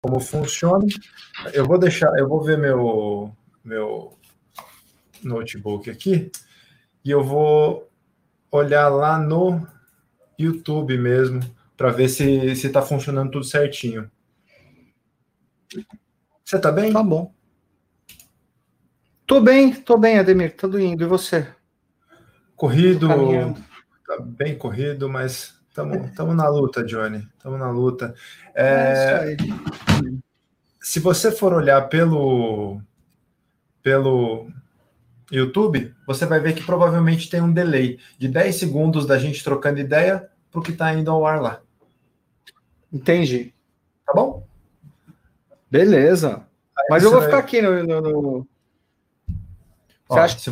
como funciona. Eu vou deixar, eu vou ver meu, meu notebook aqui e eu vou olhar lá no YouTube mesmo para ver se está funcionando tudo certinho. Você tá bem? Tá bom. Tô bem, tô bem, Ademir, tudo indo. E você? Corrido, tá bem corrido, mas estamos na luta, Johnny. Estamos na luta. É, é se você for olhar pelo, pelo YouTube, você vai ver que provavelmente tem um delay de 10 segundos da gente trocando ideia para o que está indo ao ar lá. Entendi. Tá bom? Beleza. Aí Mas eu vou vai... ficar aqui no. no, no... Você Ó, acha, se...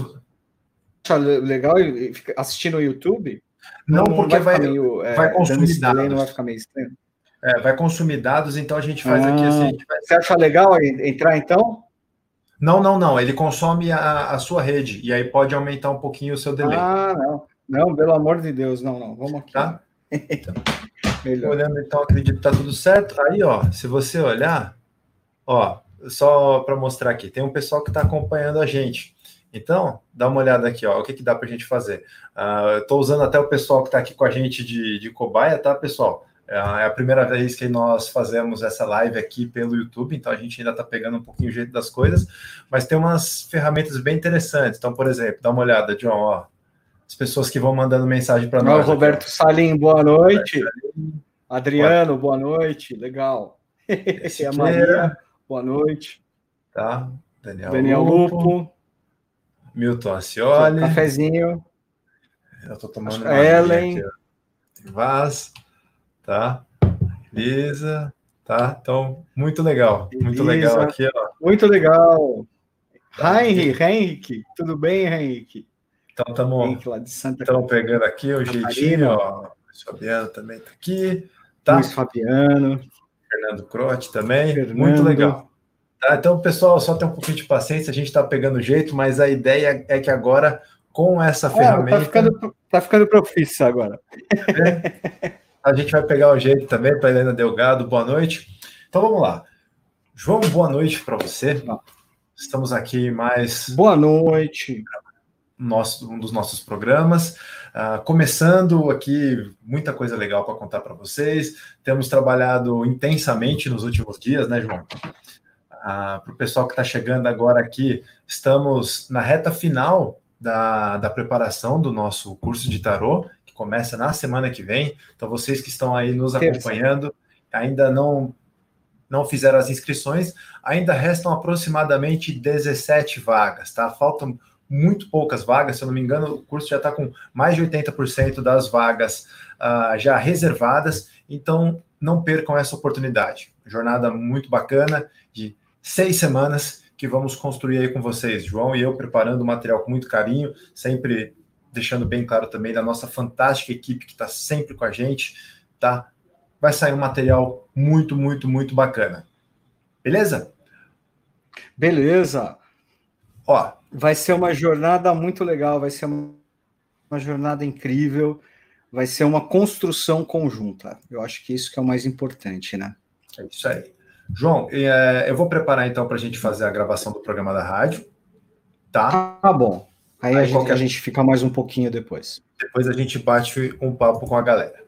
acha legal assistir no YouTube? Não, não porque vai, vai, meio, é, vai consumir dados. Não vai ficar meio estranho. É, vai consumir dados, então a gente faz ah, aqui assim. Vai... Você acha legal entrar então? Não, não, não. Ele consome a, a sua rede e aí pode aumentar um pouquinho o seu delay. Ah, não. Não, pelo amor de Deus, não, não. Vamos aqui. Tá? Então, olhando, então, acredito que tá tudo certo. Aí, ó, se você olhar, ó, só para mostrar aqui, tem um pessoal que está acompanhando a gente. Então, dá uma olhada aqui, ó, o que, que dá para a gente fazer. Uh, Estou usando até o pessoal que está aqui com a gente de, de cobaia, tá, pessoal? É, é a primeira vez que nós fazemos essa live aqui pelo YouTube, então a gente ainda está pegando um pouquinho o jeito das coisas, mas tem umas ferramentas bem interessantes. Então, por exemplo, dá uma olhada, John, ó, as pessoas que vão mandando mensagem para nós. Roberto aqui, Salim, boa noite. Adriano, boa noite. Legal. Esse é a Maria, boa noite. Tá. Daniel, Daniel Lupo. Lupo. Milton Acioli. Cafezinho. Eu estou tomando uma Ellen. Aqui, Vaz, tá? Beleza, tá? Então, muito legal, muito legal aqui, ó. Muito legal. Tá, Henrique, Henrique, tudo bem, Henrique? Então, estamos pegando aqui o jeitinho, ó. O Fabiano também está aqui. Tá? Luiz Fabiano. Fernando Crote também. Fernando. Muito legal. Tá, então, pessoal, só tem um pouquinho de paciência, a gente está pegando jeito, mas a ideia é que agora, com essa é, tá ferramenta. Tá ficando, tá ficando profissa agora. É, a gente vai pegar o jeito também para Helena Delgado, boa noite. Então vamos lá. João, boa noite para você. Estamos aqui mais. Boa noite. Nosso, um dos nossos programas. Uh, começando aqui, muita coisa legal para contar para vocês. Temos trabalhado intensamente nos últimos dias, né, João? Ah, para o pessoal que está chegando agora aqui, estamos na reta final da, da preparação do nosso curso de tarô, que começa na semana que vem. Então, vocês que estão aí nos acompanhando, ainda não, não fizeram as inscrições, ainda restam aproximadamente 17 vagas, tá? Faltam muito poucas vagas, se eu não me engano, o curso já está com mais de 80% das vagas uh, já reservadas, então não percam essa oportunidade. Jornada muito bacana seis semanas que vamos construir aí com vocês, João e eu preparando o material com muito carinho, sempre deixando bem claro também da nossa fantástica equipe que está sempre com a gente, tá? Vai sair um material muito, muito, muito bacana. Beleza? Beleza. Ó, vai ser uma jornada muito legal, vai ser uma jornada incrível, vai ser uma construção conjunta. Eu acho que isso que é o mais importante, né? É isso aí. João, é, eu vou preparar então para a gente fazer a gravação do programa da rádio, tá? Tá bom. Aí, Aí a, gente, qualquer... a gente fica mais um pouquinho depois. Depois a gente bate um papo com a galera.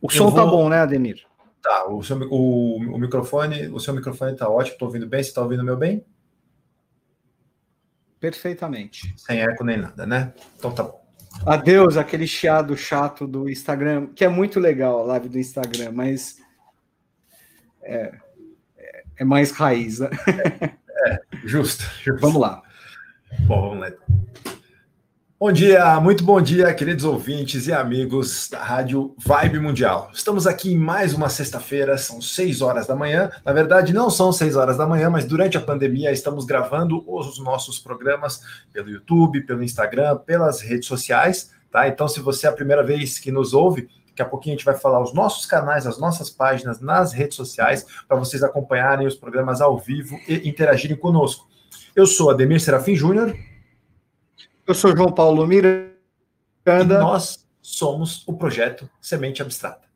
O som tá vou... tá bom, né, Ademir? Tá, o, seu, o, o microfone, o seu microfone tá ótimo, tô ouvindo bem, você tá ouvindo meu bem? Perfeitamente. Sem eco nem nada, né? Então tá bom. Adeus, aquele chiado chato do Instagram, que é muito legal a live do Instagram, mas é, é, mais raiz. Né? É, é justo, justo, Vamos lá. Bom, vamos lá. Bom dia, muito bom dia, queridos ouvintes e amigos da Rádio Vibe Mundial. Estamos aqui em mais uma sexta-feira, são seis horas da manhã. Na verdade, não são seis horas da manhã, mas durante a pandemia estamos gravando os nossos programas pelo YouTube, pelo Instagram, pelas redes sociais, tá? Então, se você é a primeira vez que nos ouve, Daqui a pouquinho a gente vai falar os nossos canais, as nossas páginas nas redes sociais, para vocês acompanharem os programas ao vivo e interagirem conosco. Eu sou Ademir Serafim Júnior. Eu sou João Paulo Miranda. E nós somos o projeto Semente Abstrata.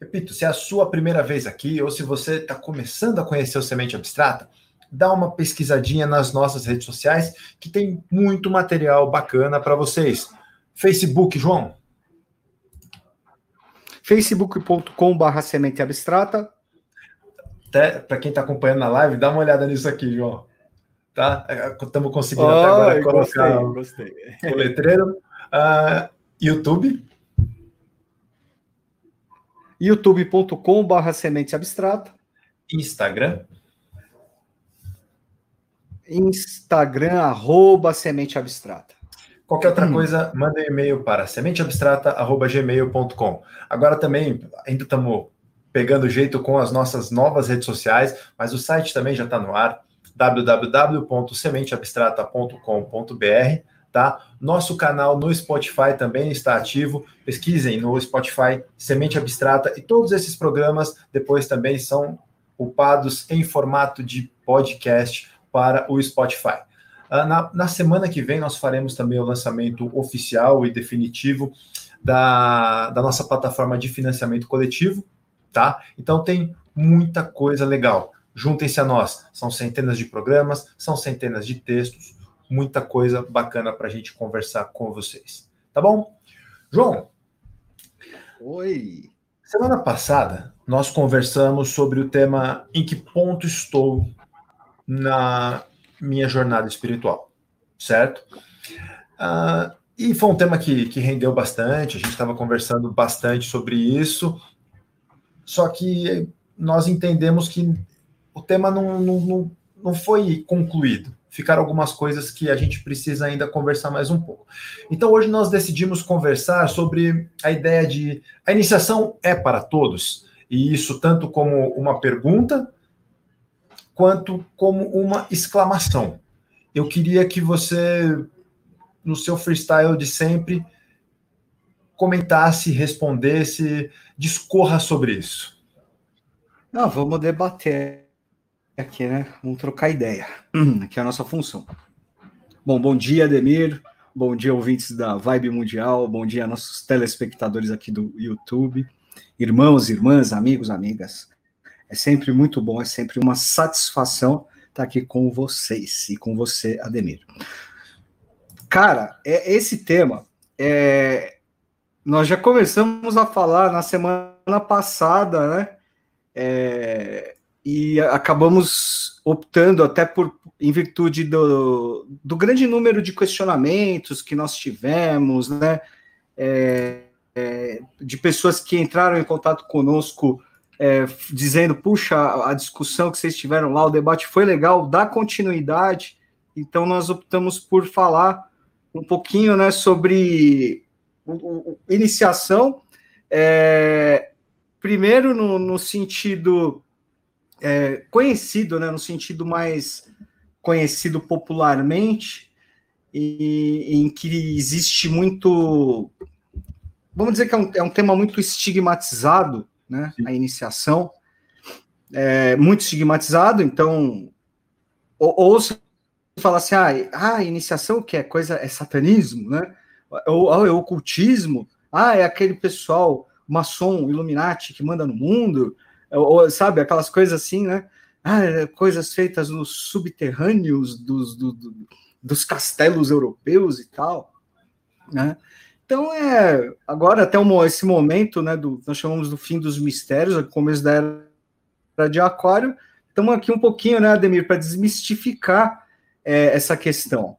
Repito, se é a sua primeira vez aqui ou se você está começando a conhecer o Semente Abstrata, dá uma pesquisadinha nas nossas redes sociais que tem muito material bacana para vocês. Facebook, João? facebook.com.br semente abstrata. Para quem está acompanhando na live, dá uma olhada nisso aqui, João. Tá? Estamos é, conseguindo oh, até agora colocar gostei, gostei. o letreiro. Uh, YouTube youtube.com.br semente abstrata. Instagram. Instagram, arroba semente abstrata. Qualquer outra hum. coisa, manda um e-mail para sementeabstrata.gmail.com. Agora também, ainda estamos pegando jeito com as nossas novas redes sociais, mas o site também já está no ar, www.sementeabstrata.com.br tá? Nosso canal no Spotify também está ativo. Pesquisem no Spotify Semente Abstrata e todos esses programas depois também são upados em formato de podcast para o Spotify. Ah, na, na, semana que vem, nós faremos também o lançamento oficial e definitivo da, da nossa plataforma de financiamento coletivo, tá? Então tem muita coisa legal. Juntem-se a nós. São centenas de programas, são centenas de textos, muita coisa bacana para a gente conversar com vocês. Tá bom? João. Oi. Semana passada, nós conversamos sobre o tema em que ponto estou na minha jornada espiritual, certo? Uh, e foi um tema que, que rendeu bastante, a gente estava conversando bastante sobre isso, só que nós entendemos que o tema não, não, não, não foi concluído ficaram algumas coisas que a gente precisa ainda conversar mais um pouco. Então, hoje nós decidimos conversar sobre a ideia de a iniciação é para todos, e isso tanto como uma pergunta quanto como uma exclamação. Eu queria que você, no seu freestyle de sempre, comentasse, respondesse, discorra sobre isso. Não, vamos debater aqui, né? Vamos trocar ideia. Aqui é a nossa função. Bom, bom dia, Ademir. Bom dia, ouvintes da Vibe Mundial. Bom dia, nossos telespectadores aqui do YouTube. Irmãos, irmãs, amigos, amigas. É sempre muito bom, é sempre uma satisfação estar aqui com vocês e com você, Ademir. Cara, é, esse tema, é, nós já começamos a falar na semana passada, né? É, e acabamos optando até por em virtude do, do grande número de questionamentos que nós tivemos, né, é, é, de pessoas que entraram em contato conosco é, dizendo, puxa, a discussão que vocês tiveram lá, o debate foi legal, dá continuidade, então nós optamos por falar um pouquinho, né, sobre iniciação, é, primeiro no, no sentido é, conhecido, né, no sentido mais conhecido popularmente, e, em que existe muito. Vamos dizer que é um, é um tema muito estigmatizado, né? A iniciação. É, muito estigmatizado, então. Ou, ou se fala assim, ah, ah, iniciação que é coisa, é satanismo, né? Ou, ou é ocultismo, ah, é aquele pessoal maçom, Illuminati que manda no mundo, ou, sabe, aquelas coisas assim, né? Ah, coisas feitas nos subterrâneos dos, do, do, dos castelos europeus e tal, né? Então, é, agora até esse momento, né, do, nós chamamos do fim dos mistérios, o começo da era de Aquário, estamos aqui um pouquinho, né, Ademir, para desmistificar é, essa questão.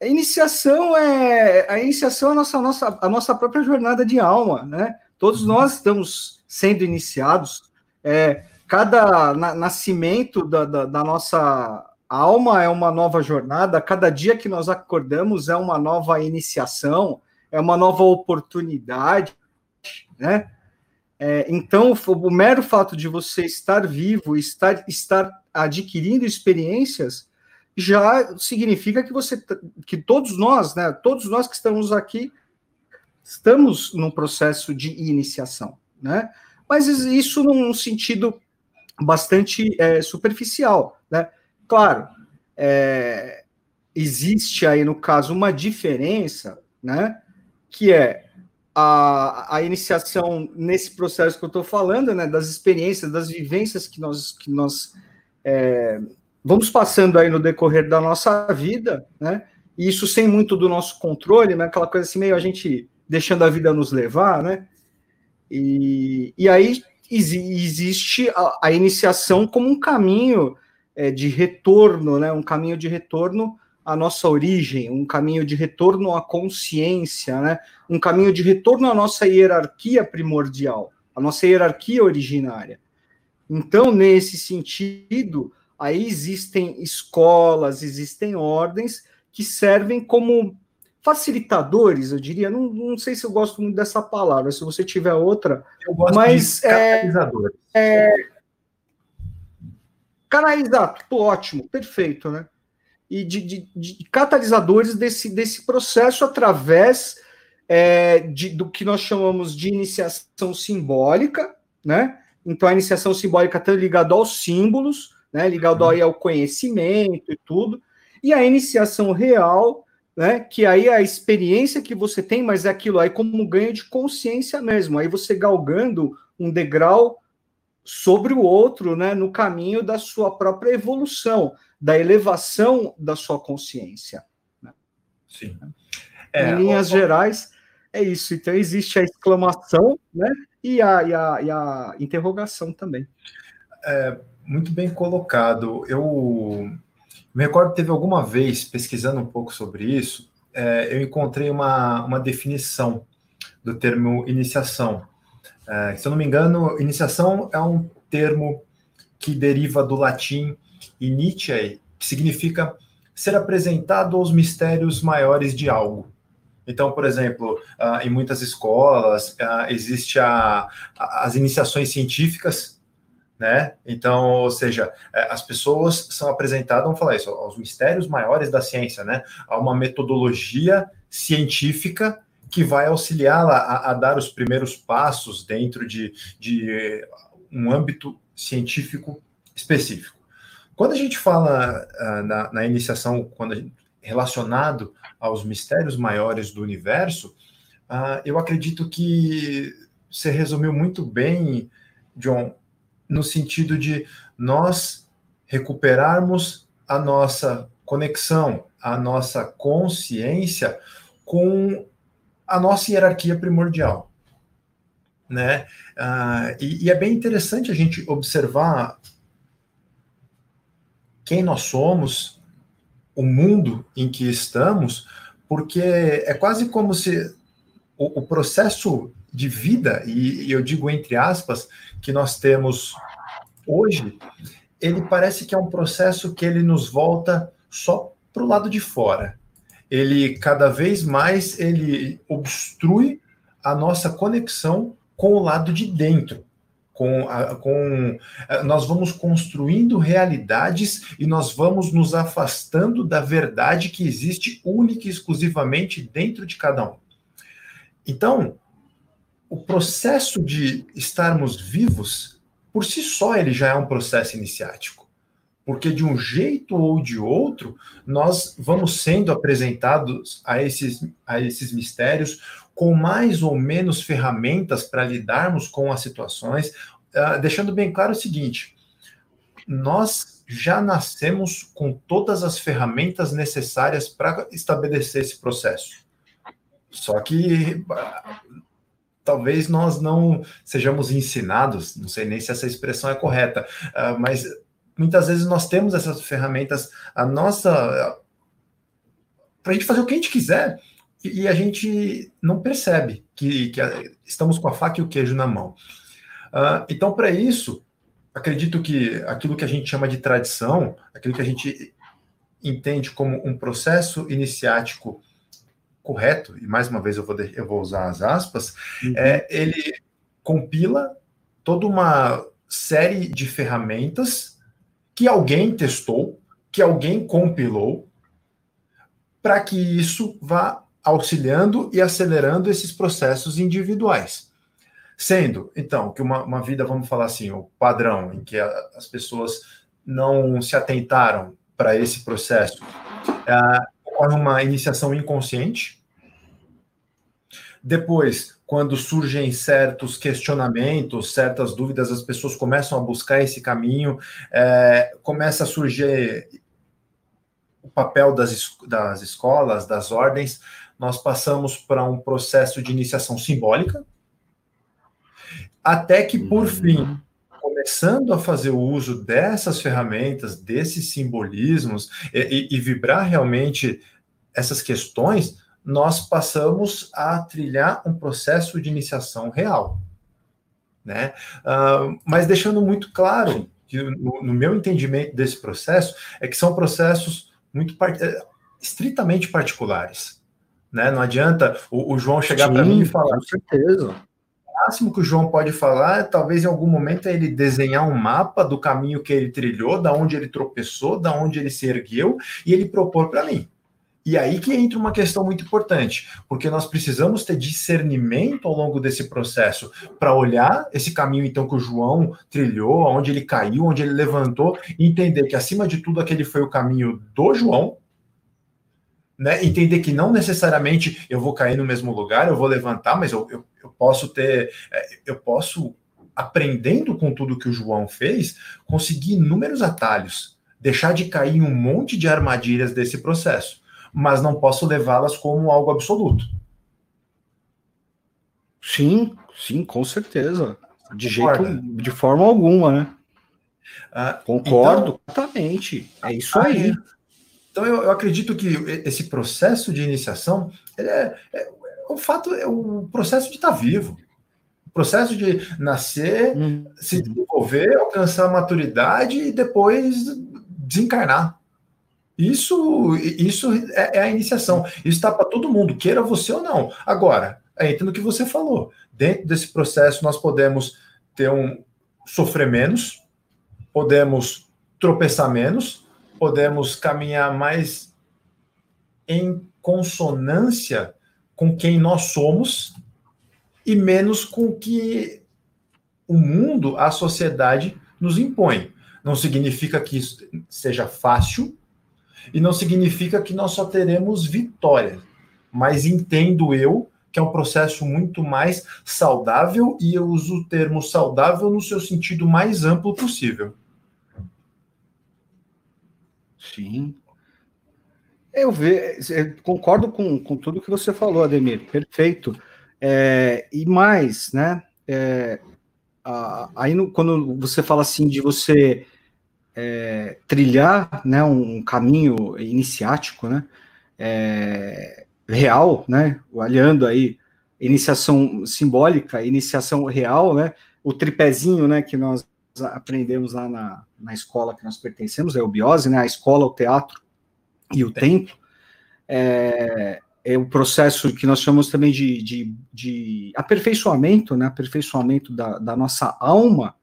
A iniciação é a iniciação é a nossa, nossa, a nossa própria jornada de alma, né? Todos nós estamos sendo iniciados é, cada na, nascimento da, da, da, nossa alma é uma nova jornada, cada dia que nós acordamos é uma nova iniciação, é uma nova oportunidade, né? É, então, o mero fato de você estar vivo, estar, estar adquirindo experiências, já significa que você, que todos nós, né, todos nós que estamos aqui, estamos num processo de iniciação, né? mas isso num sentido bastante é, superficial, né? Claro, é, existe aí no caso uma diferença, né? Que é a, a iniciação nesse processo que eu estou falando, né, das experiências, das vivências que nós, que nós é, vamos passando aí no decorrer da nossa vida, né, e isso sem muito do nosso controle, né, aquela coisa assim, meio a gente deixando a vida nos levar, né, e, e aí existe a, a iniciação como um caminho é, de retorno, né, um caminho de retorno à nossa origem, um caminho de retorno à consciência, né, um caminho de retorno à nossa hierarquia primordial, à nossa hierarquia originária. Então, nesse sentido, aí existem escolas, existem ordens que servem como facilitadores, eu diria. Não, não sei se eu gosto muito dessa palavra, se você tiver outra. Eu gosto mas, de. É, é, cara, exato, ótimo, perfeito, né? E de, de, de catalisadores desse, desse processo através é, de, do que nós chamamos de iniciação simbólica, né? Então a iniciação simbólica está ligada aos símbolos, né? Ligado aí ao conhecimento e tudo, e a iniciação real, né? Que aí é a experiência que você tem, mas é aquilo aí como um ganho de consciência mesmo. Aí você galgando um degrau sobre o outro, né? No caminho da sua própria evolução, da elevação da sua consciência. Né? Sim. É, em linhas o... gerais, é isso. Então, existe a exclamação, né? E a, e a, e a interrogação também. É, muito bem colocado. Eu me recordo que teve alguma vez, pesquisando um pouco sobre isso, é, eu encontrei uma, uma definição do termo iniciação. É, se eu não me engano, iniciação é um termo que deriva do latim initiae, que significa ser apresentado aos mistérios maiores de algo. Então, por exemplo, uh, em muitas escolas uh, existe a, as iniciações científicas, né? Então, ou seja, eh, as pessoas são apresentadas, vamos falar isso, aos mistérios maiores da ciência, né? A uma metodologia científica que vai auxiliá-la a, a, dar os primeiros passos dentro de, de um âmbito científico específico. Quando a gente fala uh, na, na, iniciação, quando gente, relacionado aos mistérios maiores do universo, uh, eu acredito que você resumiu muito bem, John, no sentido de nós recuperarmos a nossa conexão, a nossa consciência com a nossa hierarquia primordial, né? Uh, e, e, é bem interessante a gente observar quem nós somos, o mundo em que estamos, porque é quase como se o, o processo de vida, e, e eu digo entre aspas, que nós temos hoje, ele parece que é um processo que ele nos volta só para o lado de fora. Ele cada vez mais ele obstrui a nossa conexão com o lado de dentro com, com nós vamos construindo realidades e nós vamos nos afastando da verdade que existe única e exclusivamente dentro de cada um. Então, o processo de estarmos vivos, por si só, ele já é um processo iniciático. Porque de um jeito ou de outro, nós vamos sendo apresentados a esses, a esses mistérios, com mais ou menos ferramentas para lidarmos com as situações, uh, deixando bem claro o seguinte: nós já nascemos com todas as ferramentas necessárias para estabelecer esse processo. Só que uh, talvez nós não sejamos ensinados, não sei nem se essa expressão é correta, uh, mas muitas vezes nós temos essas ferramentas, a nossa. para a gente fazer o que a gente quiser e a gente não percebe que, que estamos com a faca e o queijo na mão. Uh, então, para isso, acredito que aquilo que a gente chama de tradição, aquilo que a gente entende como um processo iniciático correto, e mais uma vez eu vou, eu vou usar as aspas, uhum. é, ele compila toda uma série de ferramentas que alguém testou, que alguém compilou, para que isso vá auxiliando e acelerando esses processos individuais. Sendo, então, que uma, uma vida, vamos falar assim, o padrão, em que a, as pessoas não se atentaram para esse processo, é, ocorre uma iniciação inconsciente. Depois, quando surgem certos questionamentos, certas dúvidas, as pessoas começam a buscar esse caminho, é, começa a surgir o papel das, das escolas, das ordens, nós passamos para um processo de iniciação simbólica, até que, por uhum. fim, começando a fazer o uso dessas ferramentas, desses simbolismos, e, e, e vibrar realmente essas questões, nós passamos a trilhar um processo de iniciação real. Né? Uh, mas deixando muito claro que, no, no, meu entendimento desse processo, é que são processos muito eh, estritamente particulares. Né? Não adianta o, o João chegar para mim e falar. Com certeza máximo que o João pode falar é talvez em algum momento é ele desenhar um mapa do caminho que ele trilhou, da onde ele tropeçou, da onde ele se ergueu e ele propor para mim. E aí que entra uma questão muito importante, porque nós precisamos ter discernimento ao longo desse processo para olhar esse caminho então que o João trilhou, onde ele caiu, onde ele levantou, e entender que acima de tudo aquele foi o caminho do João, né? Entender que não necessariamente eu vou cair no mesmo lugar, eu vou levantar, mas eu, eu, eu posso ter, é, eu posso, aprendendo com tudo que o João fez, conseguir inúmeros atalhos, deixar de cair em um monte de armadilhas desse processo, mas não posso levá-las como algo absoluto. Sim, sim, com certeza. De Concorda? jeito, de forma alguma, né? Ah, Concordo, então, exatamente. É isso aí. Então, eu, eu, acredito que esse processo de iniciação é, é, o fato, é o processo de estar vivo. O processo de nascer, uhum. se desenvolver, alcançar a maturidade e depois desencarnar. Isso, isso é, é a iniciação. Isso está para todo mundo, queira você ou não. Agora, entra no que você falou. Dentro desse processo, nós podemos ter um sofrer menos, podemos tropeçar menos, podemos caminhar mais em consonância com quem nós somos e menos com que o mundo, a sociedade nos impõe. Não significa que isso seja fácil e não significa que nós só teremos vitória, mas entendo eu que é um processo muito mais saudável e eu uso o termo saudável no seu sentido mais amplo possível. Sim. Eu ve, concordo com, com tudo que você falou, Ademir, perfeito. É, e mais, né? É, a, aí no, quando você fala assim de você é, trilhar né, um caminho iniciático, né? É, real, né? Olhando aí iniciação simbólica, iniciação real, né? O tripézinho, né? Que nós aprendemos lá na, na escola que nós pertencemos, é o Biose, né? A escola, o teatro e o templo. É, é o processo que nós chamamos também de, de, de aperfeiçoamento, né? Aperfeiçoamento da, da nossa alma,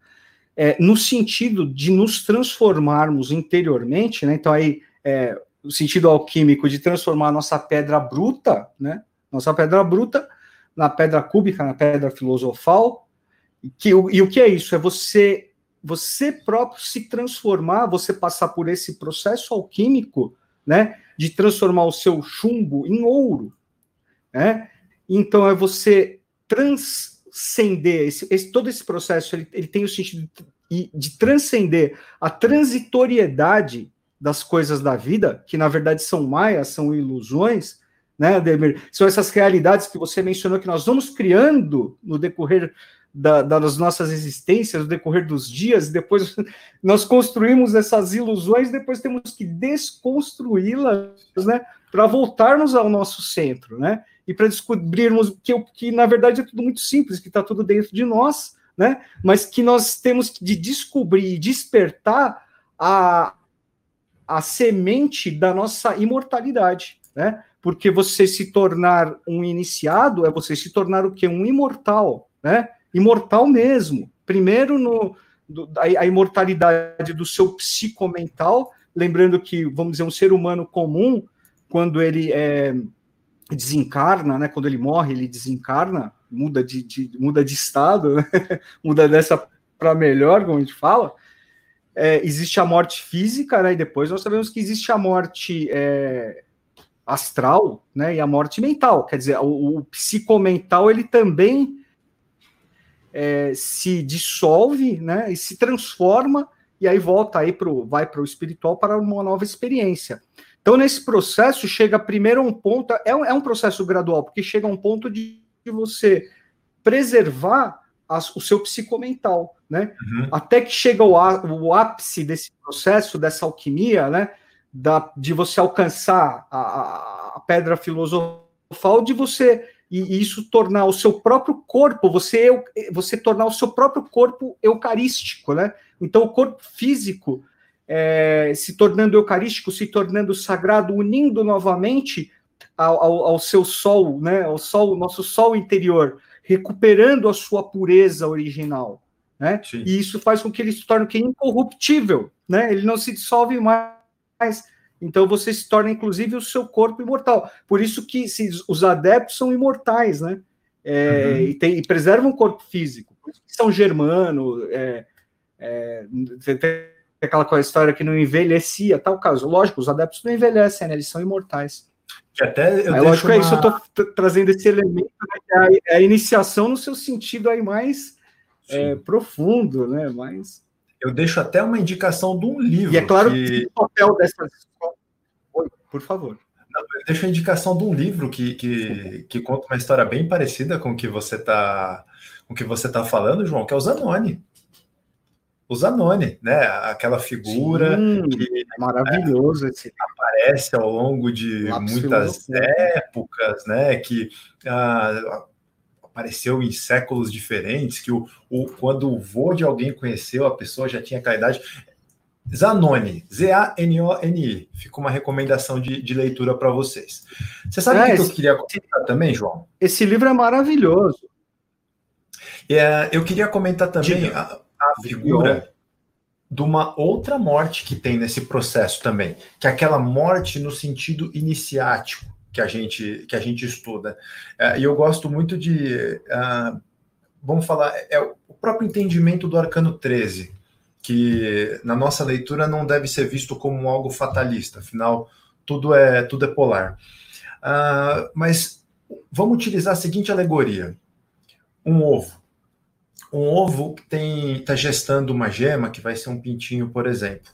é, no sentido de nos transformarmos interiormente, né? Então aí é, o sentido alquímico de transformar nossa pedra bruta, né? Nossa pedra bruta na pedra cúbica, na pedra filosofal. Que, e o que é isso? É você você próprio se transformar, você passar por esse processo alquímico, né, de transformar o seu chumbo em ouro, né? Então é você transcender esse, esse todo esse processo, ele, ele tem o sentido de, de transcender a transitoriedade das coisas da vida, que na verdade são maias, são ilusões, né, Demir? São essas realidades que você mencionou que nós vamos criando no decorrer da, das nossas existências, no decorrer dos dias, depois nós construímos essas ilusões, depois temos que desconstruí-las, né, para voltarmos ao nosso centro, né, e para descobrirmos que, que, na verdade, é tudo muito simples, que está tudo dentro de nós, né, mas que nós temos de descobrir e despertar a, a semente da nossa imortalidade, né, porque você se tornar um iniciado é você se tornar o que? Um imortal, né? Imortal mesmo. Primeiro, no, do, a, a, imortalidade do seu psicomental, lembrando que, vamos dizer, um ser humano comum, quando ele é, desencarna, né, quando ele morre, ele desencarna, muda de, de muda de estado, né, muda dessa para melhor, como a gente fala. É, existe a morte física, né, e depois nós sabemos que existe a morte é, astral, né, e a morte mental. Quer dizer, o, o psicomental ele também é, se dissolve, né, e se transforma e aí volta aí pro, vai para o espiritual para uma nova experiência. Então, nesse processo, chega primeiro a um ponto, é um, é um processo gradual, porque chega a um ponto de, de você preservar as, o seu psicomental, né? Uhum. Até que chega o, o ápice desse processo, dessa alquimia, né? Da, de você alcançar a, a pedra filosofal, de você e, isso tornar o seu próprio corpo, você você tornar o seu próprio corpo eucarístico, né? Então o corpo físico é, se tornando eucarístico, se tornando sagrado, unindo novamente ao, ao, ao, seu sol, né, ao sol, nosso sol interior, recuperando a sua pureza original, né? Sim. E isso faz com que ele se torne que incorruptível, né? Ele não se dissolve mais. Então você se torna inclusive o seu corpo imortal. Por isso que se, os adeptos são imortais, né? É, uhum. e, tem, e, preservam o corpo físico. São Germano, é, é, aquela história que não envelhecia, tal caso. Lógico, os adeptos não envelhecem, né? Eles são imortais. Que até eu é lógico, uma... é isso, eu tô trazendo esse elemento, né, é, a, a, iniciação no seu sentido aí mais é, profundo, né? Mais... Eu deixo até uma indicação de um livro. E é claro que, que o papel dessa. Oi, por favor. Não, eu deixo a indicação de um livro que, que, que conta uma história bem parecida com o que você está com o que você tá falando, João, que é o Zanoni o Zanoni, né? Aquela figura Sim, que maravilhoso é, esse. aparece ao longo de muitas épocas, né? Que ah, apareceu em séculos diferentes, que o, o, quando o vô de alguém conheceu, a pessoa já tinha aquela idade. Zanoni, Z-A-N-O-N-I. Fica uma recomendação de, de leitura para vocês. Você sabe o é, que eu queria comentar também, João? Esse livro é maravilhoso. É, eu queria comentar também a figura de uma outra morte que tem nesse processo também, que é aquela morte no sentido iniciático que a gente que a gente estuda. É, e eu gosto muito de, uh, vamos falar, é o próprio entendimento do arcano 13, que na nossa leitura não deve ser visto como algo fatalista, afinal tudo é tudo é polar. Uh, mas vamos utilizar a seguinte alegoria: um ovo um ovo está gestando uma gema, que vai ser um pintinho, por exemplo.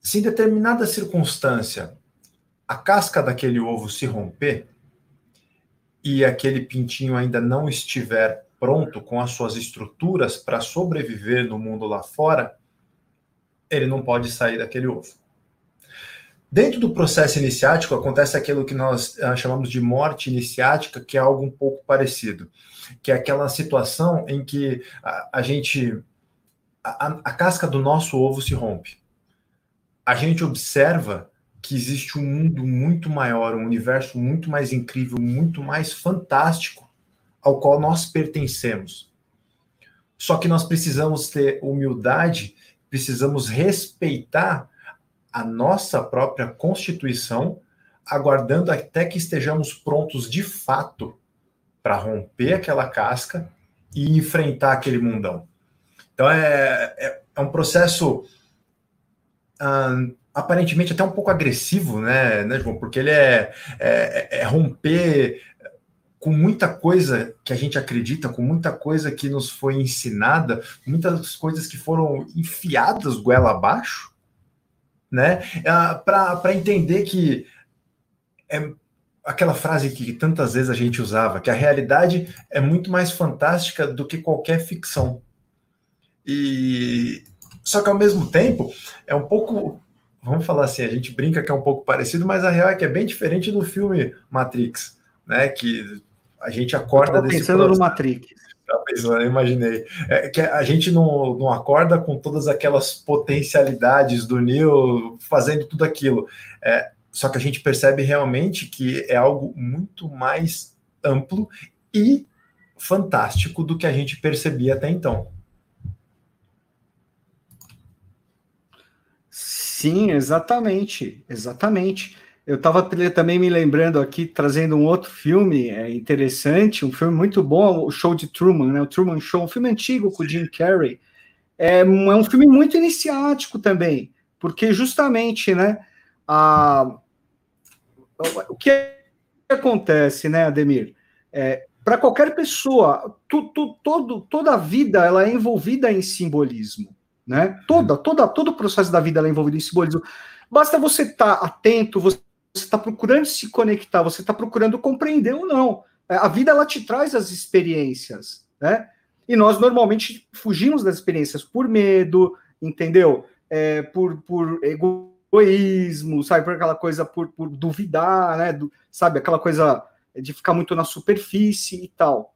Se em determinada circunstância a casca daquele ovo se romper e aquele pintinho ainda não estiver pronto com as suas estruturas para sobreviver no mundo lá fora, ele não pode sair daquele ovo. Dentro do processo iniciático acontece aquilo que nós ah, chamamos de morte iniciática, que é algo um pouco parecido que é aquela situação em que a, a gente. A, a casca do nosso ovo se rompe. A gente observa que existe um mundo muito maior, um universo muito mais incrível, muito mais fantástico ao qual nós pertencemos. Só que nós precisamos ter humildade, precisamos respeitar a nossa própria constituição, aguardando até que estejamos prontos de fato para romper aquela casca e enfrentar aquele mundão. Então é, é, é um processo aparentemente até um pouco agressivo, né, né João? Porque ele é, é, é, romper com muita coisa que a gente acredita, com muita coisa que nos foi ensinada, muitas coisas que foram enfiadas goela abaixo, né? Ah, para entender que é aquela frase que tantas vezes a gente usava, que a realidade é muito mais fantástica do que qualquer ficção. E só que ao mesmo tempo é um pouco, vamos falar assim, a gente brinca que é um pouco parecido, mas a real é que é bem diferente do filme Matrix, né? Que a gente acorda eu desse pensando processo. no Matrix. Eu imaginei. É, que a gente não, não acorda com todas aquelas potencialidades do Neo fazendo tudo aquilo. É, só que a gente percebe realmente que é algo muito mais amplo e fantástico do que a gente percebia até então. Sim, exatamente, exatamente. Eu estava também me lembrando aqui, trazendo um outro filme é, interessante, um filme muito bom, o Show de Truman, né? O Truman Show, um filme antigo com o Jim Carrey. É, é um filme muito iniciático também, porque justamente, né? A, o que acontece, né, Ademir? É, para qualquer pessoa, tu, tu, todo, toda a vida ela é envolvida em simbolismo, né? Toda, toda, todo o processo da vida é envolvido em simbolismo. Basta você estar tá atento, você está procurando se conectar, você está procurando compreender ou não. É, a vida ela te traz as experiências, né? E nós normalmente fugimos das experiências por medo, entendeu? É, por, por egoísmo, sabe? Por aquela coisa, por, por duvidar, né? Do, sabe? Aquela coisa de ficar muito na superfície e tal.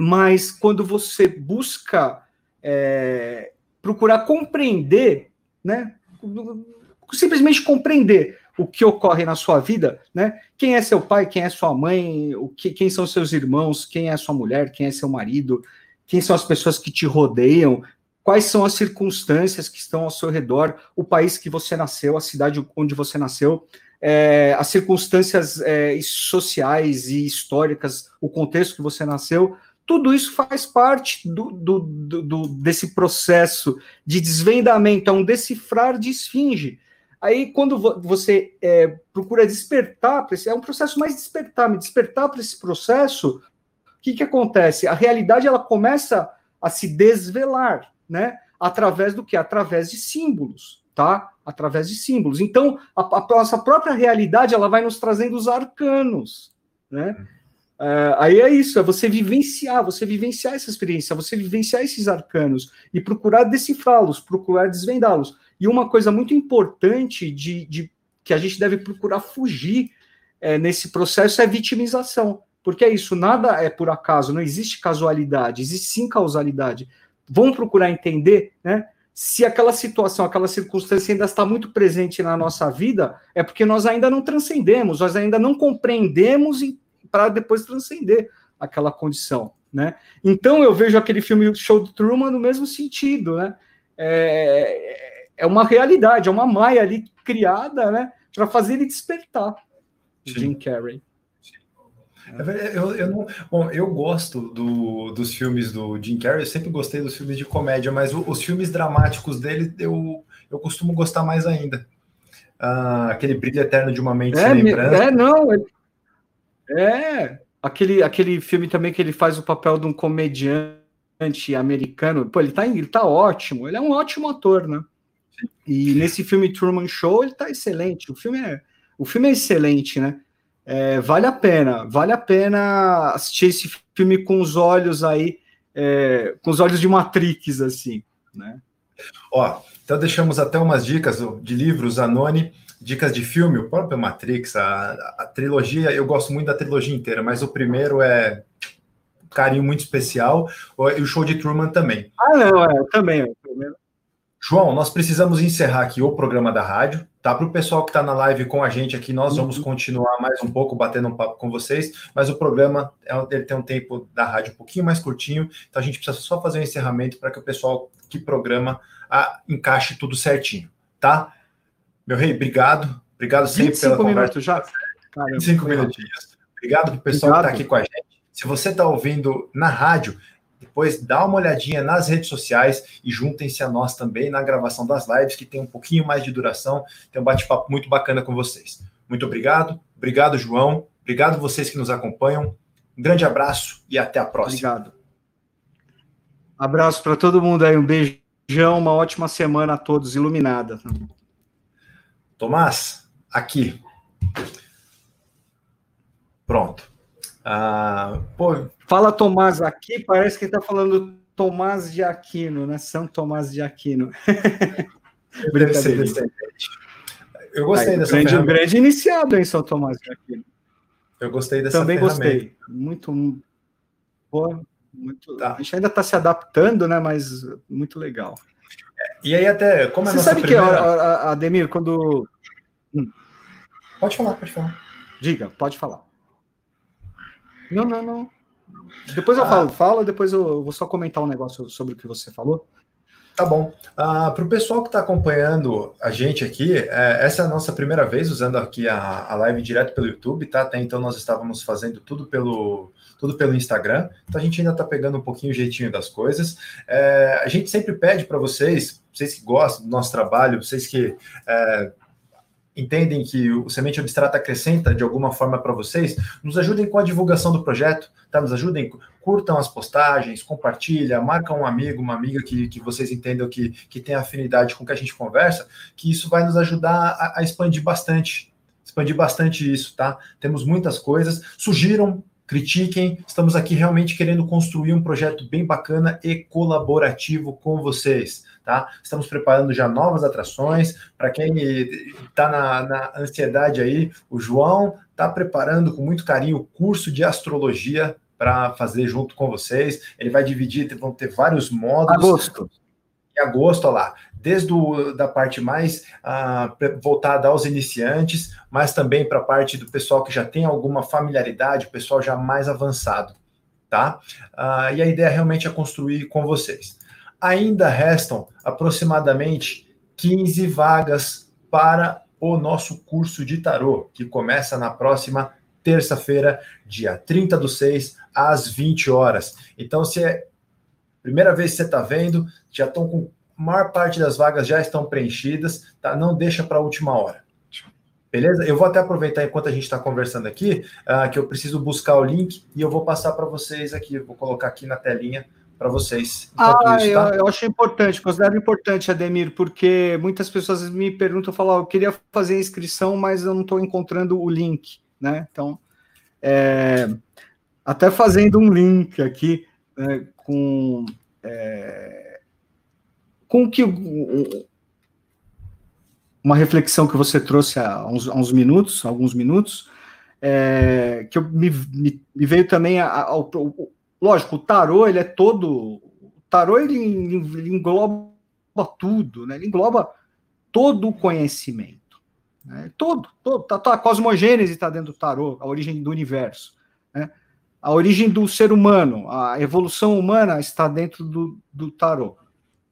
Mas quando você busca é, procurar compreender, né? Simplesmente compreender o que ocorre na sua vida, né? Quem é seu pai, quem é sua mãe, o que, quem são seus irmãos, quem é sua mulher, quem é seu marido, quem são as pessoas que te rodeiam, quais são as circunstâncias que estão ao seu redor, o país que você nasceu, a cidade onde você nasceu, é, as circunstâncias é, sociais e históricas, o contexto que você nasceu, tudo isso faz parte do, do, do, desse processo de desvendamento, é um decifrar de esfinge. Aí, quando você é, procura despertar, é um processo mais despertar, me despertar para esse processo, o que, que acontece? A realidade ela começa a se desvelar, né? Através do que? Através de símbolos, tá? Através de símbolos. Então, a, a nossa própria realidade ela vai nos trazendo os arcanos, né? É, aí é isso, é você vivenciar, você vivenciar essa experiência, você vivenciar esses arcanos e procurar decifrá-los, procurar desvendá-los. E uma coisa muito importante de, de que a gente deve procurar fugir é, nesse processo é vitimização. Porque é isso, nada é por acaso, não existe casualidade, existe sim causalidade. Vamos procurar entender, né? Se aquela situação, aquela circunstância ainda está muito presente na nossa vida, é porque nós ainda não transcendemos, nós ainda não compreendemos para depois transcender aquela condição, né? Então eu vejo aquele filme Show de Truman no mesmo sentido, né? É, é uma realidade, é uma maia ali criada, né, para fazer ele despertar. Sim. Jim Carrey. É eu, eu, não, bom, eu gosto do, dos filmes do Jim Carrey, eu sempre gostei dos filmes de comédia, mas o, os filmes dramáticos dele eu, eu costumo gostar mais ainda. Ah, aquele brilho eterno de uma mente é, sem lembrança. É, não. É, aquele, aquele filme também que ele faz o papel de um comediante americano. Pô, ele tá, ele tá ótimo, ele é um ótimo ator, né? E nesse filme Truman Show ele tá excelente. O filme é, o filme é excelente, né? É, vale a pena, vale a pena assistir esse filme com os olhos aí, é, com os olhos de Matrix, assim, né? Ó, então deixamos até umas dicas de livros, Anone, dicas de filme, o próprio Matrix, a, a trilogia, eu gosto muito da trilogia inteira, mas o primeiro é um carinho muito especial, e o show de Truman também. Ah, não, é, também, João, nós precisamos encerrar aqui o programa da rádio, tá? Para o pessoal que está na live com a gente aqui, nós vamos uhum. continuar mais um pouco batendo um papo com vocês, mas o programa é, ele tem um tempo da rádio um pouquinho mais curtinho, então a gente precisa só fazer um encerramento para que o pessoal que programa a, encaixe tudo certinho, tá? Meu rei, obrigado. Obrigado sempre pela conversa. já? Caramba, 25 minutinhos. Obrigado para o pessoal obrigado. que está aqui com a gente. Se você está ouvindo na rádio, depois dá uma olhadinha nas redes sociais e juntem-se a nós também na gravação das lives, que tem um pouquinho mais de duração, tem um bate-papo muito bacana com vocês. Muito obrigado, obrigado, João, obrigado vocês que nos acompanham. Um grande abraço e até a próxima. Obrigado. Abraço para todo mundo aí, um beijão, uma ótima semana a todos, iluminada. Tomás, aqui. Pronto. Ah, pô, Fala Tomás aqui, parece que está falando Tomás de Aquino, né? São Tomás de Aquino. Eu gostei Aí, dessa grande, ferramenta. grande iniciado em São Tomás de Aquino. Eu gostei dessa Também ferramenta. gostei. Muito boa. Muito, tá. A gente ainda está se adaptando, né? Mas muito legal. E aí, até como é Você sabe primeira... que, Ademir, quando. Hum. Pode falar, pode falar. Diga, pode falar. Não, não, não. Depois eu ah, falo, fala, depois eu vou só comentar um negócio sobre o que você falou. Tá bom. Ah, Para o pessoal que está acompanhando a gente aqui, é, essa é a nossa primeira vez usando aqui a, a live direto pelo YouTube, tá? Até então nós estávamos fazendo tudo pelo, tudo pelo Instagram, então a gente ainda está pegando um pouquinho o jeitinho das coisas. É, a gente sempre pede para vocês, vocês que gostam do nosso trabalho, vocês que é, entendem que o Semente Abstrata acrescenta de alguma forma para vocês, nos ajudem com a divulgação do projeto, tá? Nos ajudem, curtam as postagens, compartilha, marca um amigo, uma amiga que, que vocês entendam que, que tem afinidade com o que a gente conversa, que isso vai nos ajudar a, a expandir bastante, expandir bastante isso, tá? Temos muitas coisas, sugiram critiquem. Estamos aqui realmente querendo construir um projeto bem bacana e colaborativo com vocês. Tá? Estamos preparando já novas atrações. Para quem está na, na, ansiedade aí, o João está preparando com muito carinho o curso de astrologia para fazer junto com vocês. Ele vai dividir, vão ter vários módulos. Agosto. Em agosto, olha lá desde o, da parte mais ah, voltada aos iniciantes, mas também para a parte do pessoal que já tem alguma familiaridade, o pessoal já mais avançado, tá? Ah, e a ideia realmente é construir com vocês. Ainda restam aproximadamente 15 vagas para o nosso curso de tarô, que começa na próxima terça-feira, dia 30 do 6, às 20 horas. Então, se é primeira vez que você está vendo, já estão com a maior parte das vagas já estão preenchidas, tá? Não deixa para a última hora. Beleza? Eu vou até aproveitar enquanto a gente está conversando aqui, uh, que eu preciso buscar o link e eu vou passar para vocês aqui. vou colocar aqui na telinha para vocês. Ah, isso, tá? eu, eu, acho importante, considero importante, Ademir, porque muitas pessoas me perguntam, falam, oh, eu queria fazer a inscrição, mas eu não estou encontrando o link, né? Então, é, até fazendo um link aqui né, com é, com que uma reflexão que você trouxe há uns, há uns minutos, alguns minutos, é, que eu, me, me, me, veio também ao, lógico, o tarô ele é todo, o tarô ele, ele engloba tudo, né? Ele engloba todo o conhecimento, né? todo, todo, tá, tá, a cosmogênese está dentro do tarô, a origem do universo, né? A origem do ser humano, a evolução humana está dentro do, do tarô